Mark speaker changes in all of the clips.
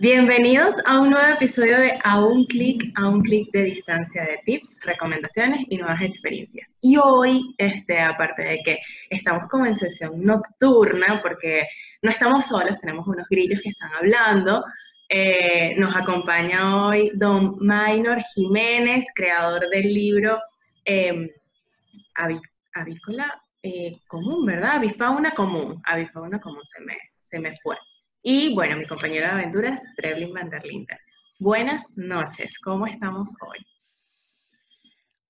Speaker 1: Bienvenidos a un nuevo episodio de A un clic, a un clic de distancia de tips, recomendaciones y nuevas experiencias. Y hoy, este, aparte de que estamos como en sesión nocturna, porque no estamos solos, tenemos unos grillos que están hablando, eh, nos acompaña hoy don Maynor Jiménez, creador del libro eh, Avícola eh, Común, ¿verdad? Avifauna Común. Avifauna Común se me, se me fue. Y bueno, mi compañera de aventuras, Trevlin van der Linden. Buenas noches, ¿cómo estamos hoy?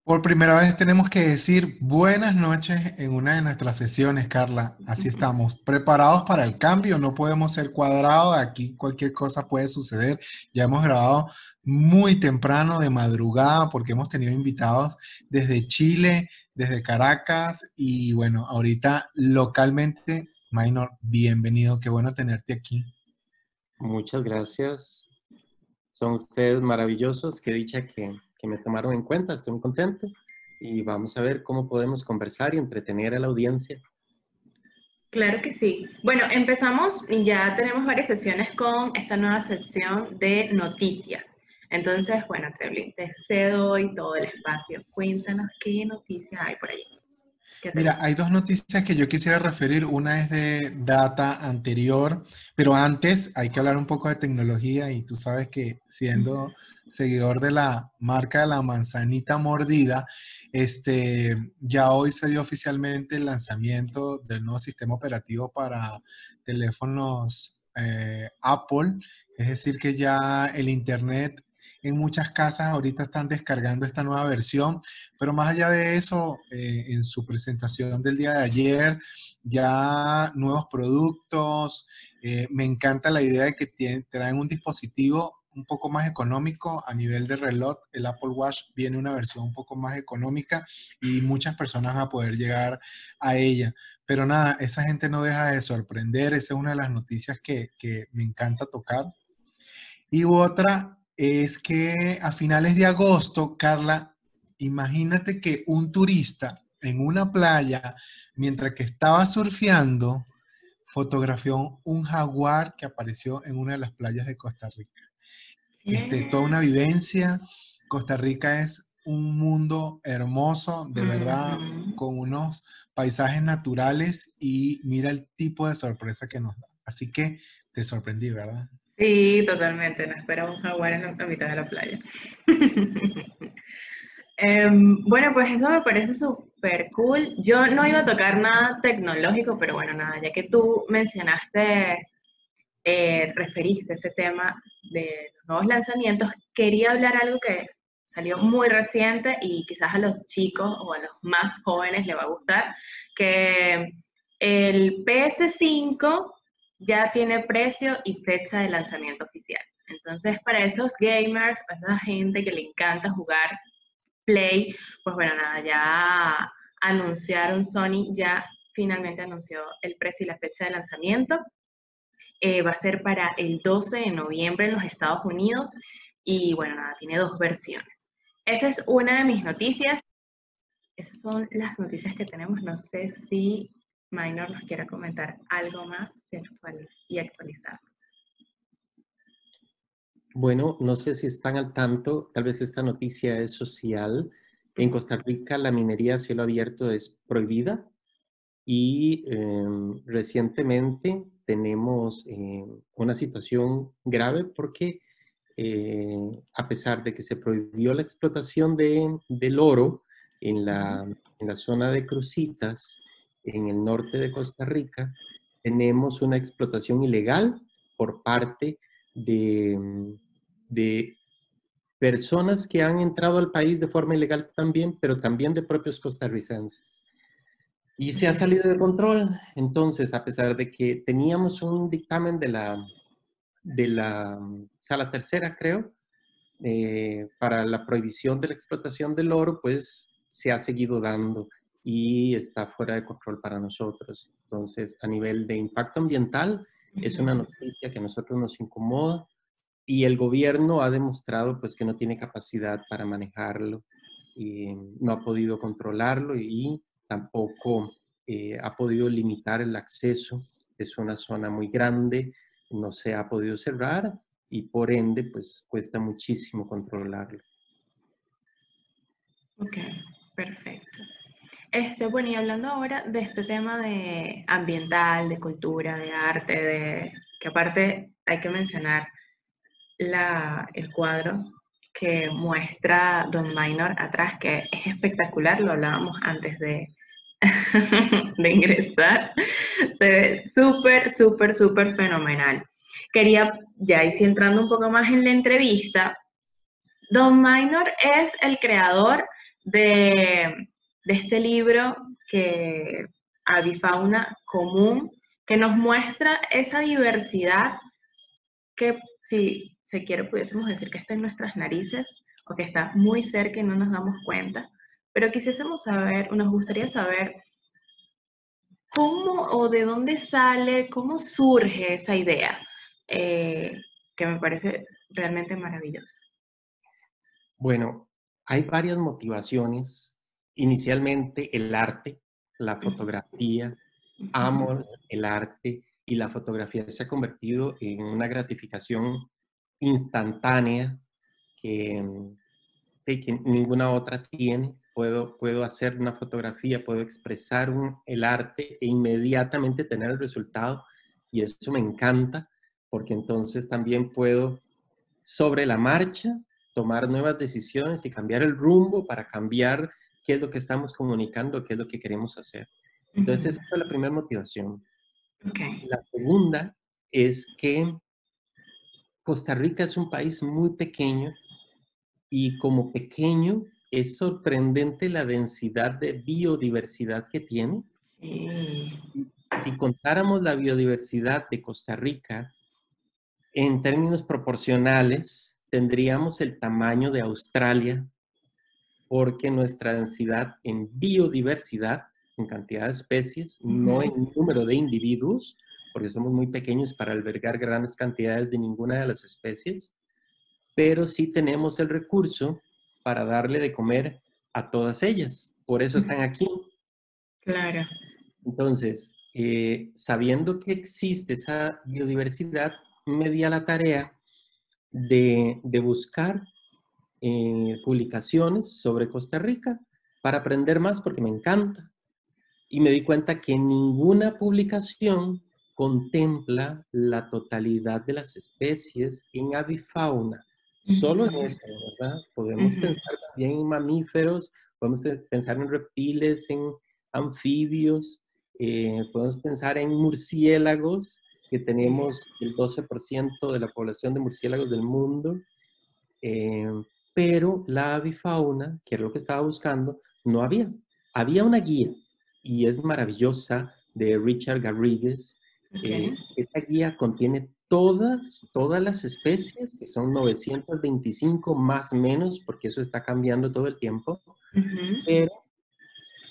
Speaker 2: Por primera vez tenemos que decir buenas noches en una de nuestras sesiones, Carla. Así estamos, preparados para el cambio, no podemos ser cuadrados, aquí cualquier cosa puede suceder. Ya hemos grabado muy temprano, de madrugada, porque hemos tenido invitados desde Chile, desde Caracas y bueno, ahorita localmente Minor, bienvenido, qué bueno tenerte aquí.
Speaker 3: Muchas gracias. Son ustedes maravillosos, qué dicha que, me tomaron en cuenta, estoy muy contento y vamos a ver cómo podemos conversar y entretener a la audiencia.
Speaker 1: Claro que sí. Bueno, empezamos y ya tenemos varias sesiones con esta nueva sección de noticias. Entonces, bueno, Treblin, te cedo hoy todo el espacio. Cuéntanos qué noticias hay por ahí.
Speaker 2: Mira, hay dos noticias que yo quisiera referir. Una es de data anterior, pero antes hay que hablar un poco de tecnología y tú sabes que siendo seguidor de la marca de la manzanita mordida, este, ya hoy se dio oficialmente el lanzamiento del nuevo sistema operativo para teléfonos eh, Apple. Es decir, que ya el Internet en muchas casas ahorita están descargando esta nueva versión, pero más allá de eso, eh, en su presentación del día de ayer, ya nuevos productos, eh, me encanta la idea de que traen un dispositivo un poco más económico a nivel de reloj. El Apple Watch viene una versión un poco más económica y muchas personas van a poder llegar a ella. Pero nada, esa gente no deja de sorprender. Esa es una de las noticias que, que me encanta tocar. Y otra es que a finales de agosto, Carla, imagínate que un turista en una playa, mientras que estaba surfeando, fotografió un jaguar que apareció en una de las playas de Costa Rica. Este, toda una vivencia. Costa Rica es un mundo hermoso, de verdad, con unos paisajes naturales y mira el tipo de sorpresa que nos da. Así que te sorprendí, ¿verdad?
Speaker 1: Sí, totalmente. No esperaba un jaguar en la, mitad de la playa. Em, bueno, pues eso me parece súper cool. Yo no iba a tocar nada tecnológico, pero bueno, nada, ya que tú mencionaste, eh, referiste ese tema de los nuevos lanzamientos, quería hablar algo que salió muy reciente y quizás a los chicos o a los más jóvenes le va a gustar, que el PS5 ya tiene precio y fecha de lanzamiento oficial. Entonces, para esos gamers, para esa gente que le encanta jugar Play, pues bueno, nada, ya anunciaron, Sony ya finalmente anunció el precio y la fecha de lanzamiento. Eh, va a ser para el 12 de noviembre en los Estados Unidos y bueno, nada, tiene dos versiones. Esa es una de mis noticias. Esas son las noticias que tenemos. No sé si Minor nos quiera comentar algo más y actualizarnos.
Speaker 3: Bueno, no sé si están al tanto, tal vez esta noticia es social. En Costa Rica la minería a cielo abierto es prohibida y em, recientemente tenemos eh, una situación grave porque eh, a pesar de que se prohibió la explotación de, del oro en la, en la zona de Crucitas, en el norte de Costa Rica, tenemos una explotación ilegal por parte de, de personas que han entrado al país de forma ilegal también, pero también de propios costarricenses. Y se ha salido de control. Entonces, a pesar de que teníamos un dictamen de la, de la sala tercera, creo, eh, para la prohibición de la explotación del oro, pues se ha seguido dando y está fuera de control para nosotros. Entonces, a nivel de impacto ambiental, es una noticia que a nosotros nos incomoda y el gobierno ha demostrado pues que no tiene capacidad para manejarlo y no ha podido controlarlo y tampoco eh, ha podido limitar el acceso. Es una zona muy grande, no se ha podido cerrar y por ende, pues cuesta muchísimo controlarlo.
Speaker 1: Ok, perfecto. Este, bueno, y hablando ahora de este tema de ambiental, de cultura, de arte, de que aparte hay que mencionar el cuadro que muestra Don Minor atrás, que es espectacular, lo hablábamos antes de, de ingresar. Se ve súper, súper, súper fenomenal. Quería, ya ir entrando un poco más en la entrevista, Don Minor es el creador de, de este libro que Avifauna Común, que nos muestra esa diversidad que si se quiere pudiésemos decir que está en nuestras narices o que está muy cerca y no nos damos cuenta, pero quisiésemos saber, nos gustaría saber cómo o de dónde sale, cómo surge esa idea, eh, que me parece realmente maravillosa.
Speaker 3: Bueno, hay varias motivaciones. Inicialmente el arte, la fotografía, amo el arte y la fotografía se ha convertido en una gratificación instantánea que, que ninguna otra tiene. Puedo, puedo hacer una fotografía, puedo expresar el arte e inmediatamente tener el resultado y eso me encanta porque entonces también puedo sobre la marcha tomar nuevas decisiones y cambiar el rumbo para cambiar qué es lo que estamos comunicando, qué es lo que queremos hacer. Entonces, esa fue la primera motivación. La segunda es que Costa Rica es un país muy pequeño y como pequeño es sorprendente la densidad de biodiversidad que tiene. Si contáramos la biodiversidad de Costa Rica en términos proporcionales, tendríamos el tamaño de Australia porque nuestra densidad en biodiversidad, en cantidad de especies, no en número de individuos, porque somos muy pequeños para albergar grandes cantidades de ninguna de las especies, pero sí tenemos el recurso para darle de comer a todas ellas. Por eso están aquí.
Speaker 1: Claro.
Speaker 3: Entonces, eh, sabiendo que existe esa biodiversidad, me di a la tarea de, buscar eh, publicaciones sobre Costa Rica para aprender más porque me encanta. Y me di cuenta que ninguna publicación contempla la totalidad de las especies en avifauna. Solo en eso, ¿verdad? Podemos pensar también en mamíferos, podemos pensar en reptiles, en anfibios, eh, podemos pensar en murciélagos, que tenemos el 12% de la población de murciélagos del mundo, eh, pero la avifauna, que era lo que estaba buscando, no había. Había una guía y es maravillosa de Richard Garrigues, eh, esta guía contiene todas, todas las especies, que son 925 más o menos, porque eso está cambiando todo el tiempo, pero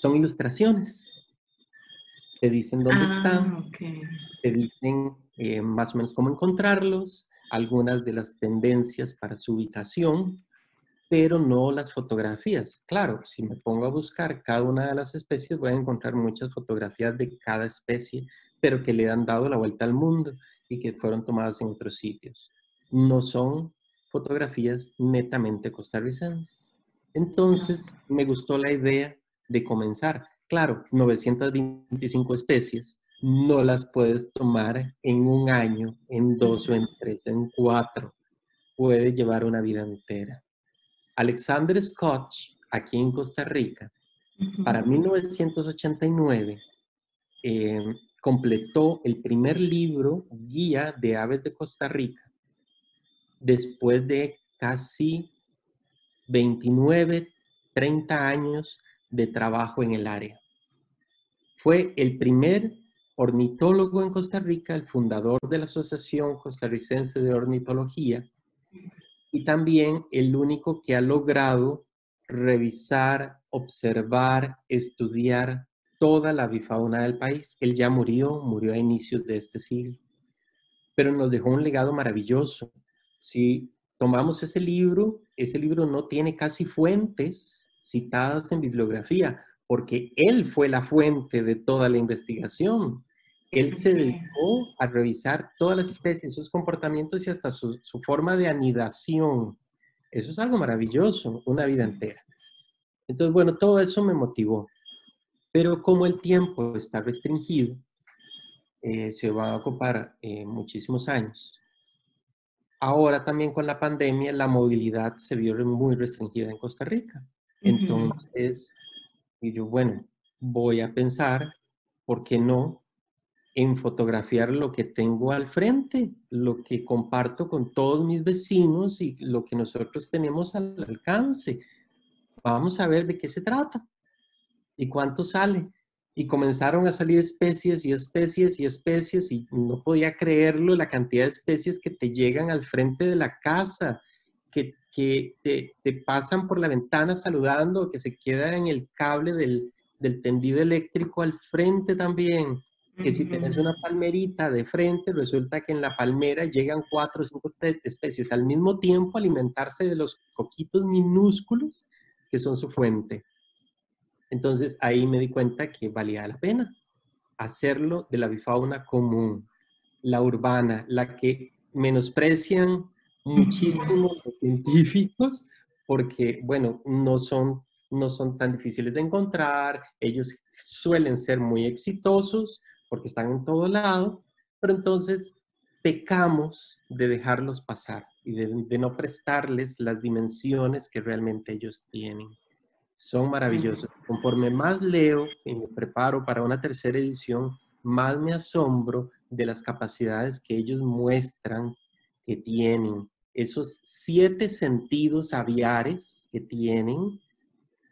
Speaker 3: son ilustraciones. Te dicen dónde ah, están, te dicen eh, más o menos cómo encontrarlos, algunas de las tendencias para su ubicación, pero no las fotografías. Claro, si me pongo a buscar cada una de las especies, voy a encontrar muchas fotografías de cada especie, pero que le han dado la vuelta al mundo y que fueron tomadas en otros sitios. No son fotografías netamente costarricenses. Entonces, me gustó la idea de comenzar. Claro, 925 especies, no las puedes tomar en un año, en dos o en tres, en cuatro. Puede llevar una vida entera. Alexander Scott, aquí en Costa Rica, para 1989, completó el primer libro, Guía de Aves de Costa Rica, después de casi 29, 30 años de trabajo en el área. Fue el primer ornitólogo en Costa Rica, el fundador de la Asociación Costarricense de Ornitología y también el único que ha logrado revisar, observar, estudiar toda la bifauna del país. Él ya murió, murió a inicios de este siglo, pero nos dejó un legado maravilloso. Si tomamos ese libro, ese libro no tiene casi fuentes citadas en bibliografía, porque él fue la fuente de toda la investigación. Él se dedicó a revisar todas las especies, sus comportamientos y hasta su, su forma de anidación. Eso es algo maravilloso, una vida entera. Entonces, bueno, todo eso me motivó. Pero como el tiempo está restringido, eh, se va a ocupar eh, muchísimos años. Ahora también con la pandemia la movilidad se vio muy restringida en Costa Rica. Entonces, y yo, bueno, voy a pensar, ¿por qué no? En fotografiar lo que tengo al frente, lo que comparto con todos mis vecinos y lo que nosotros tenemos al alcance. Vamos a ver de qué se trata y cuánto sale y comenzaron a salir especies y especies y especies y no podía creerlo la cantidad de especies que te llegan al frente de la casa, que, que te, te, pasan por la ventana saludando, que se queda en el cable del, del tendido eléctrico al frente también. Que si tienes una palmerita de frente, resulta que en la palmera llegan cuatro o cinco especies al mismo tiempo a alimentarse de los coquitos minúsculos que son su fuente. Entonces ahí me di cuenta que valía la pena hacerlo de la bifauna común, la urbana, la que menosprecian muchísimo los científicos porque, bueno, no son, no son tan difíciles de encontrar, ellos suelen ser muy exitosos porque están en todo lado, pero entonces pecamos de dejarlos pasar y de no prestarles las dimensiones que realmente ellos tienen son maravillosos. Conforme más leo y me preparo para una tercera edición, más me asombro de las capacidades que ellos muestran que tienen. Esos siete sentidos aviares que tienen,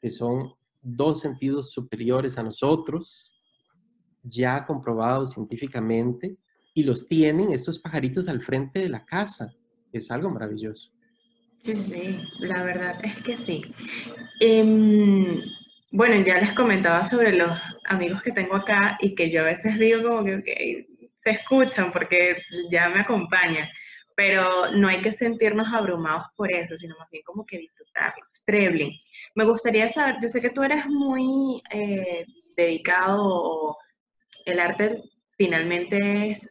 Speaker 3: que son dos sentidos superiores a nosotros, ya comprobados científicamente, y los tienen estos pajaritos al frente de la casa. Es algo maravilloso.
Speaker 1: Sí, sí, la verdad es que sí. Em, bueno, ya les comentaba sobre los amigos que tengo acá y que yo a veces digo como que se escuchan porque ya me acompañan, pero no hay que sentirnos abrumados por eso, sino más bien como que disfrutarlo. Strebling, me gustaría saber, yo sé que tú eres muy eh, dedicado, el arte finalmente es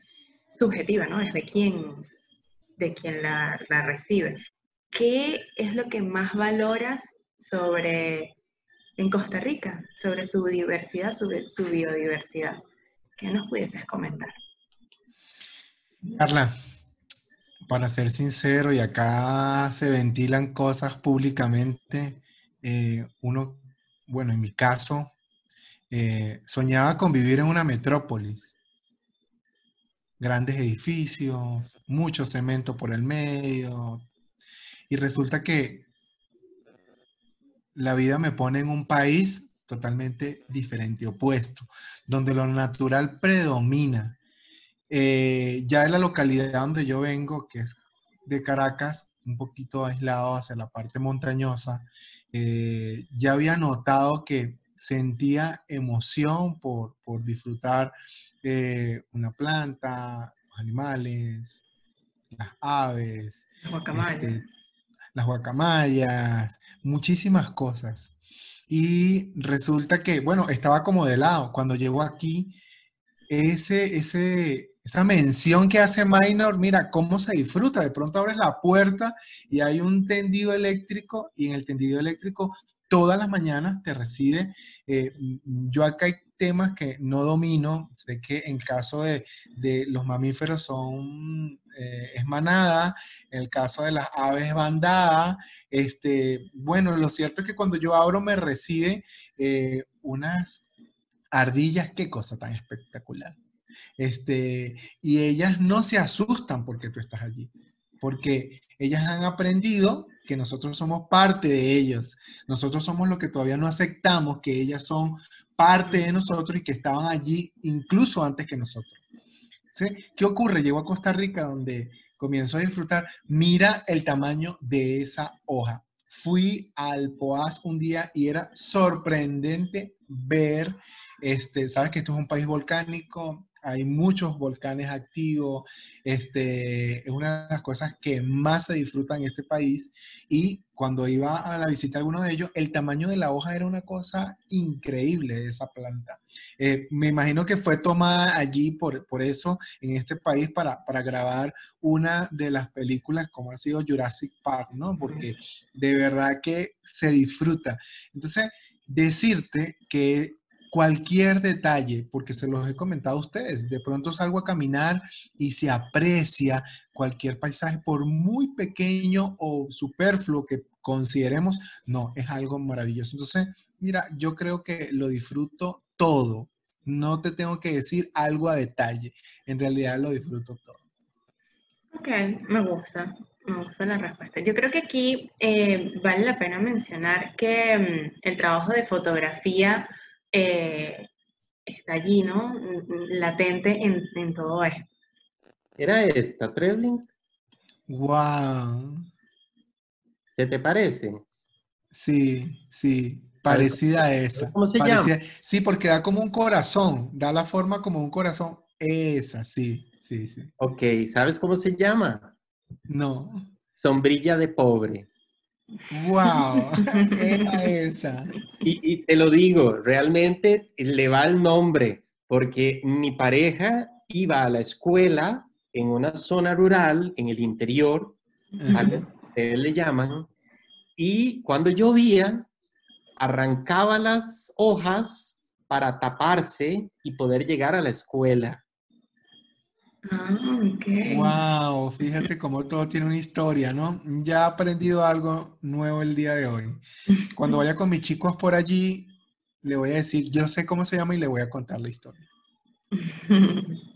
Speaker 1: subjetiva, ¿no? Es de quien, de quien la, recibe. ¿qué es lo que más valoras sobre en Costa Rica, sobre su diversidad, su biodiversidad? ¿Qué nos pudieses comentar?
Speaker 2: Carla, para ser sincero, y acá se ventilan cosas públicamente, eh, uno, bueno, en mi caso, eh, soñaba con vivir en una metrópolis. Grandes edificios, mucho cemento por el medio, y resulta que la vida me pone en un país totalmente diferente, opuesto, donde lo natural predomina. Eh, ya en la localidad donde yo vengo, que es de Caracas, un poquito aislado hacia la parte montañosa, eh, ya había notado que sentía emoción por, disfrutar eh, una planta, los animales, las aves, este, las guacamayas, muchísimas cosas. Y resulta que, bueno, estaba como de lado. Cuando llegó aquí, ese, ese, esa mención que hace Minor, mira cómo se disfruta. De pronto abres la puerta y hay un tendido eléctrico y en el tendido eléctrico todas las mañanas te recibe. Eh, yo acá hay temas que no domino. Sé que en caso de, de los mamíferos son eh, es manada, en el caso de las aves bandada. Este, bueno, lo cierto es que cuando yo abro me recibe eh, unas ardillas, qué cosa tan espectacular. Este, y ellas no se asustan porque tú estás allí, porque ellas han aprendido que nosotros somos parte de ellos. Nosotros somos los que todavía no aceptamos que ellas son parte de nosotros y que estaban allí incluso antes que nosotros. ¿Qué ocurre? Llego a Costa Rica donde comienzo a disfrutar. Mira el tamaño de esa hoja. Fui al Poás un día y era sorprendente ver, este, sabes que esto es un país volcánico, hay muchos volcanes activos, este, es una de las cosas que más se disfruta en este país y cuando iba a la visita a alguno de ellos, el tamaño de la hoja era una cosa increíble de esa planta. Eh, me imagino que fue tomada allí por, por eso en este país para, para, grabar una de las películas como ha sido Jurassic Park, ¿no? Porque de verdad que se disfruta. Entonces, decirte que cualquier detalle, porque se los he comentado a ustedes, de pronto salgo a caminar y se aprecia cualquier paisaje, por muy pequeño o superfluo que consideremos, no, es algo maravilloso. Entonces, mira, yo creo que lo disfruto todo. No te tengo que decir algo a detalle, en realidad lo disfruto todo.
Speaker 1: Ok, me gusta, me gusta la respuesta. Yo creo que aquí eh, vale la pena mencionar que mm, el trabajo de fotografía eh, está allí, ¿no? Latente en, todo esto.
Speaker 3: ¿Era esta, Trebling?
Speaker 2: ¡Wow!
Speaker 3: ¿Se te parece?
Speaker 2: Sí, sí, parecida a esa.
Speaker 3: ¿Cómo se llama?
Speaker 2: Sí, porque da como un corazón, da la forma como un corazón. Esa, sí, sí, sí.
Speaker 3: Ok, ¿sabes cómo se llama?
Speaker 2: No.
Speaker 3: Sombrilla de pobre.
Speaker 2: ¡Wow! esa.
Speaker 3: Y, te lo digo, realmente le va el nombre, porque mi pareja iba a la escuela en una zona rural, en el interior, ustedes le llaman, y cuando llovía, arrancaba las hojas para taparse y poder llegar a la escuela.
Speaker 1: Ah,
Speaker 2: wow, fíjate cómo todo tiene una historia, ¿no? Ya he aprendido algo nuevo el día de hoy. Cuando vaya con mis chicos por allí, le voy a decir, yo sé cómo se llama y le voy a contar la historia.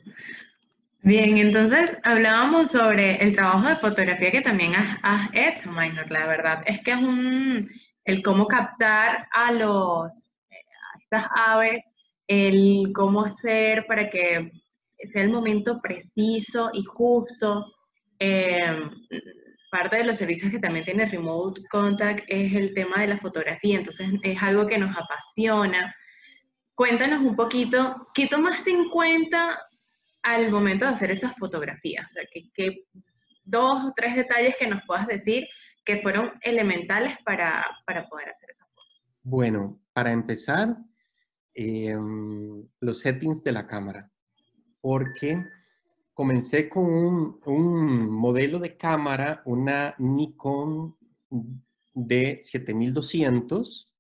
Speaker 1: Bien, entonces hablábamos sobre el trabajo de fotografía que también has, hecho, Minor. La verdad es que es un, el cómo captar a los, a estas aves, el cómo hacer para que sea el momento preciso y justo. Em, parte de los servicios que también tiene Remote Contact es el tema de la fotografía, entonces es algo que nos apasiona. Cuéntanos un poquito, ¿qué tomaste en cuenta al momento de hacer esas fotografías? O sea, ¿qué, dos o tres detalles que nos puedas decir que fueron elementales para, para poder hacer esas fotos?
Speaker 3: Bueno, para empezar, em, los settings de la cámara porque comencé con un, modelo de cámara, una Nikon de 7200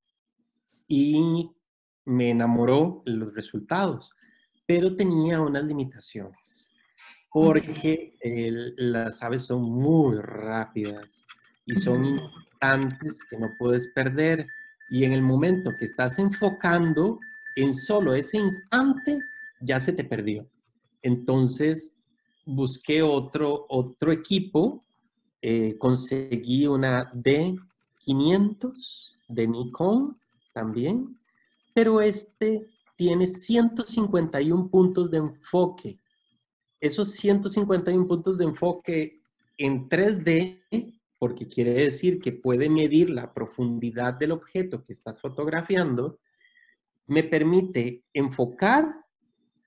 Speaker 3: y me enamoró los resultados, pero tenía unas limitaciones porque las aves son muy rápidas y son instantes que no puedes perder y en el momento que estás enfocando en solo ese instante ya se te perdió. Entonces busqué otro, otro equipo, eh, conseguí una D500 de Nikon también, pero este tiene 151 puntos de enfoque. Esos 151 puntos de enfoque en 3D, porque quiere decir que puede medir la profundidad del objeto que estás fotografiando, me permite enfocar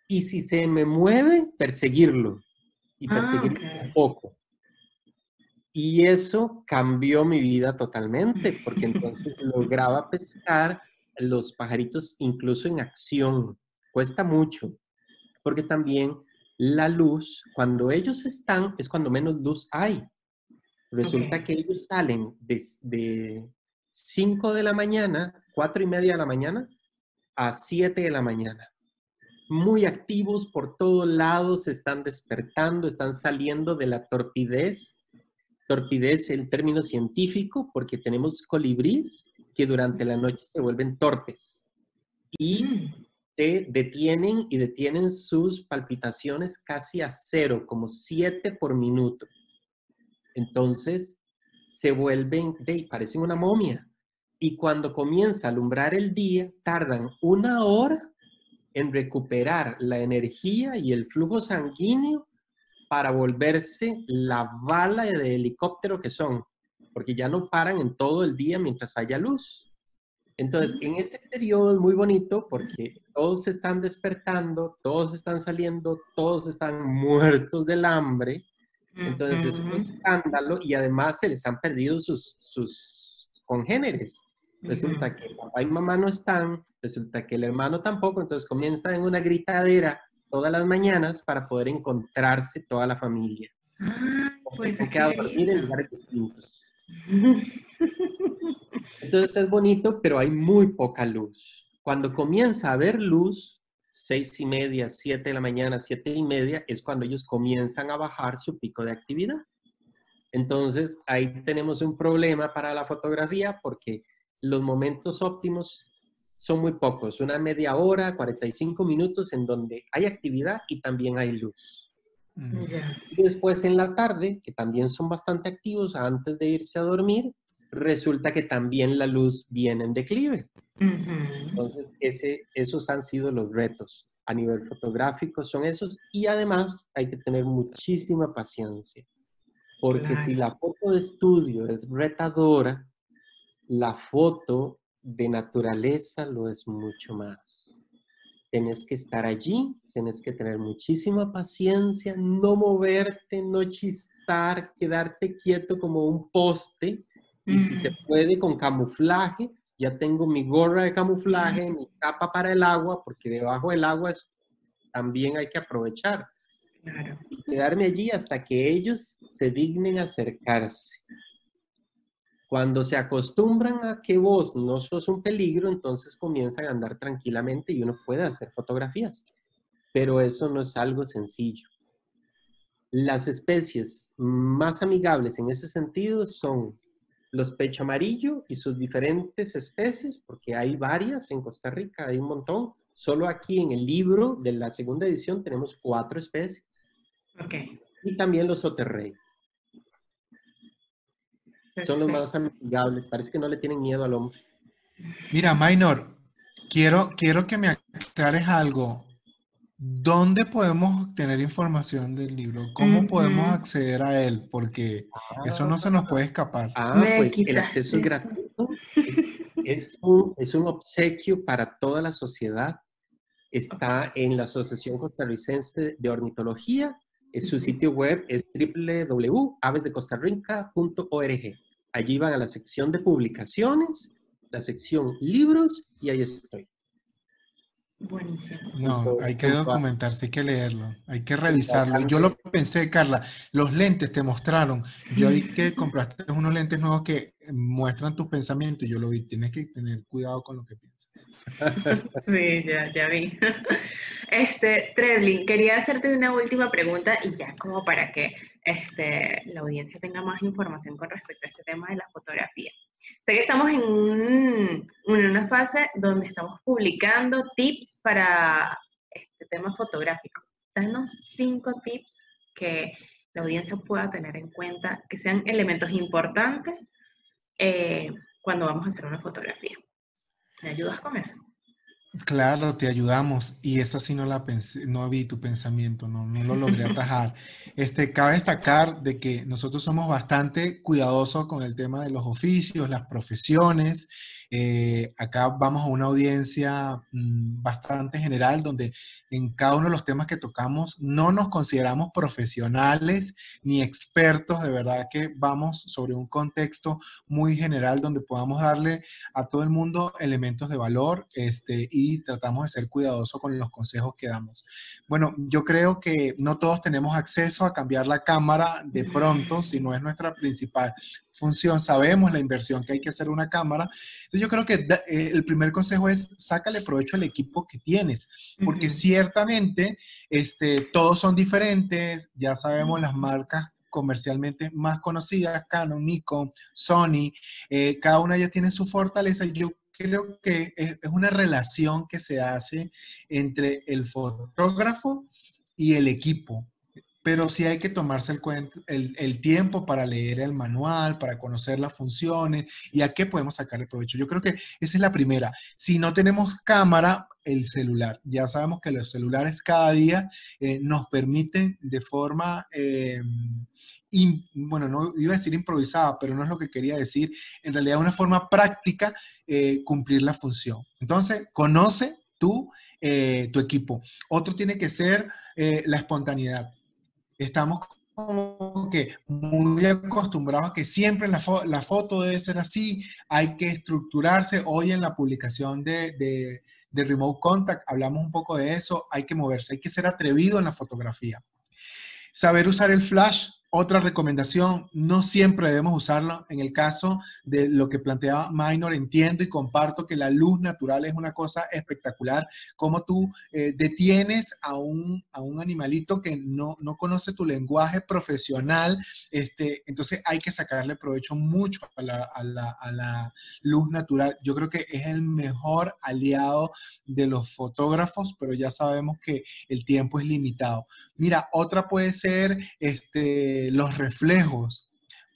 Speaker 3: y si se me mueve, perseguirlo y ah, perseguirlo un poco. Y eso cambió mi vida totalmente, porque entonces lograba pescar los pajaritos incluso en acción. Cuesta mucho, porque también la luz, cuando ellos están, es cuando menos luz hay. Resulta que ellos salen desde 5 de la mañana, 4 y media de la mañana, a 7 de la mañana muy activos por todos lados, se están despertando, están saliendo de la torpidez. Torpidez el término científico porque tenemos colibríes que durante la noche se vuelven torpes y mm. se detienen y detienen sus palpitaciones casi a cero, como siete por minuto. Entonces se vuelven, de, parecen una momia. Y cuando comienza a alumbrar el día, tardan una hora en recuperar la energía y el flujo sanguíneo para volverse la bala de helicóptero que son, porque ya no paran en todo el día mientras haya luz. Entonces, en ese periodo es muy bonito porque todos se están despertando, todos están saliendo, todos están muertos del hambre. Entonces es un escándalo y además se les han perdido sus, sus congéneres. Resulta que papá y mamá no están, resulta que el hermano tampoco, entonces comienza en una gritadera todas las mañanas para poder encontrarse toda la familia.
Speaker 1: Ah, pues
Speaker 3: se queda a dormir en lugares distintos. Entonces es bonito, pero hay muy poca luz. Cuando comienza a haber luz, seis y media, siete de la mañana, siete y media, es cuando ellos comienzan a bajar su pico de actividad. Entonces ahí tenemos un problema para la fotografía porque los momentos óptimos son muy pocos, una media hora, 45 minutos en donde hay actividad y también hay luz. Y después en la tarde, que también son bastante activos antes de irse a dormir, resulta que también la luz viene en declive. Entonces, ese, esos han sido los retos a nivel fotográfico, son esos. Y además hay que tener muchísima paciencia, porque si la foto de estudio es retadora, la foto de naturaleza lo es mucho más. Tienes que estar allí, tienes que tener muchísima paciencia, no moverte, no chistar, quedarte quieto como un poste y si se puede con camuflaje, ya tengo mi gorra de camuflaje, mi capa para el agua, porque debajo del agua es, también hay que aprovechar. Y quedarme allí hasta que ellos se dignen acercarse. Cuando se acostumbran a que vos no sos un peligro, entonces comienzan a andar tranquilamente y uno puede hacer fotografías. Pero eso no es algo sencillo. Las especies más amigables en ese sentido son los pecho amarillo y sus diferentes especies, porque hay varias en Costa Rica, hay un montón. Solo aquí en el libro de la segunda edición tenemos cuatro especies.
Speaker 1: Ok.
Speaker 3: Y también los oterrey. Son los más amigables, parece que no le tienen miedo al hombre.
Speaker 2: Mira, Minor, quiero, quiero que me aclares algo. ¿Dónde podemos tener información del libro? ¿Cómo podemos acceder a él? Porque eso no se nos puede escapar.
Speaker 3: Ah, pues el acceso es gratuito. Es un, es un obsequio para toda la sociedad. Está en la Asociación Costarricense de Ornitología. Su sitio web es www.avesdecostarrica.org. Allí van a la sección de publicaciones, la sección libros y ahí estoy.
Speaker 1: Buenísimo.
Speaker 2: No, hay que documentarse, hay que leerlo, hay que revisarlo. Yo lo pensé, Carla, los lentes te mostraron. Yo vi que compraste unos lentes nuevos que muestran tus pensamientos. Yo lo vi, tienes que tener cuidado con lo que piensas.
Speaker 1: Sí, ya, ya vi. Este, Treblin, quería hacerte una última pregunta y ya como para que este, la audiencia tenga más información con respecto a este tema de la fotografía. Sé que estamos en, una fase donde estamos publicando tips para este tema fotográfico. Danos cinco tips que la audiencia pueda tener en cuenta, que sean elementos importantes eh, cuando vamos a hacer una fotografía. ¿Me ayudas con eso?
Speaker 2: Claro, te ayudamos y esa sí no la pensé, no vi tu pensamiento, no, no lo logré atajar. Este, cabe destacar de que nosotros somos bastante cuidadosos con el tema de los oficios, las profesiones eh, acá vamos a una audiencia mm, bastante general donde en cada uno de los temas que tocamos no nos consideramos profesionales ni expertos, de verdad que vamos sobre un contexto muy general donde podamos darle a todo el mundo elementos de valor este, y tratamos de ser cuidadosos con los consejos que damos. Bueno, yo creo que no todos tenemos acceso a cambiar la cámara de pronto, si no es nuestra principal función, sabemos la inversión que hay que hacer una cámara. Entonces yo creo que eh, el primer consejo es sácale provecho al equipo que tienes, porque ciertamente este, todos son diferentes, ya sabemos las marcas comercialmente más conocidas, Canon, Nikon, Sony, eh, cada una ya tiene su fortaleza. Y yo creo que es, es una relación que se hace entre el fotógrafo y el equipo pero sí hay que tomarse el, el, tiempo para leer el manual, para conocer las funciones y a qué podemos sacarle provecho. Yo creo que esa es la primera. Si no tenemos cámara, el celular. Ya sabemos que los celulares cada día eh, nos permiten de forma, eh, bueno, no iba a decir improvisada, pero no es lo que quería decir, en realidad una forma práctica eh, cumplir la función. Entonces, conoce tú, eh, tu equipo. Otro tiene que ser eh, la espontaneidad. Estamos como que muy acostumbrados a que siempre la, foto debe ser así, hay que estructurarse. Hoy en la publicación de, de Remote Contact hablamos un poco de eso, hay que moverse, hay que ser atrevido en la fotografía. Saber usar el flash otra recomendación, no siempre debemos usarlo. En el caso de lo que planteaba Minor, entiendo y comparto que la luz natural es una cosa espectacular. Como tú eh, detienes a un, a un animalito que no, no, conoce tu lenguaje profesional, este, entonces hay que sacarle provecho mucho a la, a, la, a la luz natural. Yo creo que es el mejor aliado de los fotógrafos, pero ya sabemos que el tiempo es limitado. Mira, otra puede ser este los reflejos,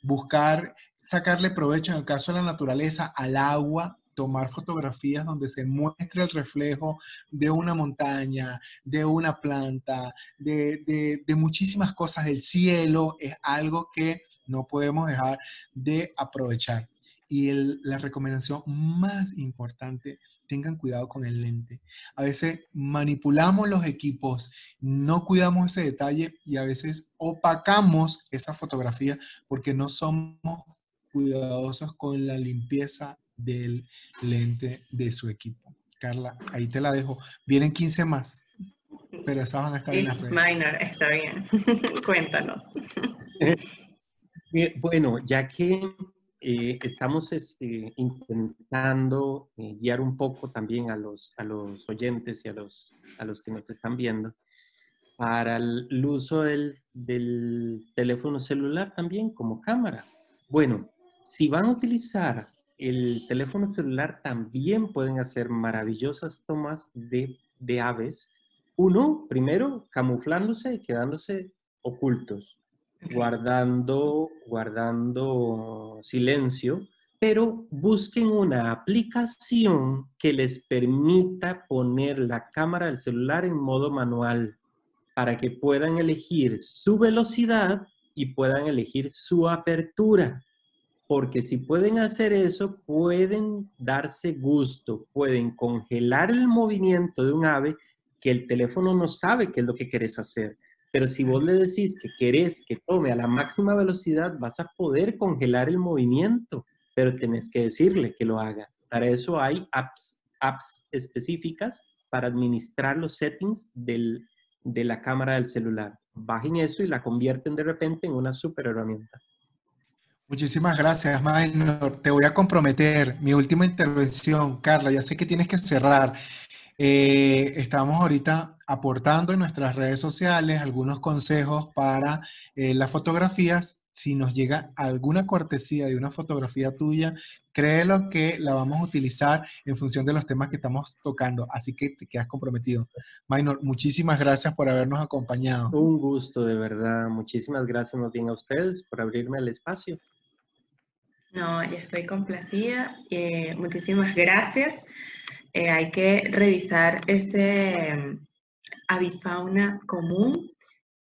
Speaker 2: buscar sacarle provecho en el caso de la naturaleza al agua, tomar fotografías donde se muestre el reflejo de una montaña, de una planta, de, muchísimas cosas del cielo, es algo que no podemos dejar de aprovechar. Y la recomendación más importante tengan cuidado con el lente. A veces manipulamos los equipos, no cuidamos ese detalle y a veces opacamos esa fotografía porque no somos cuidadosos con la limpieza del lente de su equipo. Carla, ahí te la dejo. Vienen 15 más, pero esas van a estar en las redes.
Speaker 1: Minor, está bien. Cuéntanos.
Speaker 3: Bueno, ya que eh, estamos este, intentando eh, guiar un poco también a los, a los oyentes y a los, a los que nos están viendo para el, uso del, del, teléfono celular también como cámara. Bueno, si van a utilizar el teléfono celular, también pueden hacer maravillosas tomas de, de aves. Uno, primero, camuflándose y quedándose ocultos guardando, guardando silencio, pero busquen una aplicación que les permita poner la cámara del celular en modo manual para que puedan elegir su velocidad y puedan elegir su apertura. Porque si pueden hacer eso, pueden darse gusto, pueden congelar el movimiento de un ave que el teléfono no sabe qué es lo que quieres hacer. Pero si vos le decís que querés que tome a la máxima velocidad, vas a poder congelar el movimiento, pero tenés que decirle que lo haga. Para eso hay apps, apps específicas para administrar los settings de la cámara del celular. Bajen eso y la convierten de repente en una super herramienta.
Speaker 2: Muchísimas gracias, Minor. Te voy a comprometer. Mi última intervención, Carla, ya sé que tienes que cerrar. Eh, estamos ahorita aportando en nuestras redes sociales algunos consejos para eh, las fotografías. Si nos llega alguna cortesía de una fotografía tuya, créelo que la vamos a utilizar en función de los temas que estamos tocando. Así que te quedas comprometido. Minor, muchísimas gracias por habernos acompañado.
Speaker 3: Un gusto, de verdad. Muchísimas gracias más bien a ustedes por abrirme el espacio.
Speaker 1: No, yo estoy complacida. Eh, muchísimas gracias. Eh, hay que revisar ese mm, avifauna común.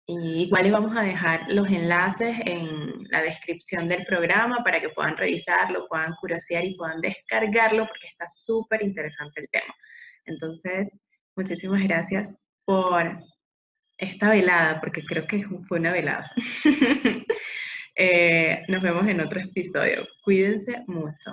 Speaker 1: Y igual les vamos a dejar los enlaces en la descripción del programa para que puedan revisarlo, puedan curiosear y puedan descargarlo porque está súper interesante el tema. Entonces, muchísimas gracias por esta velada, porque creo que fue una velada. Eh, nos vemos en otro episodio. Cuídense mucho.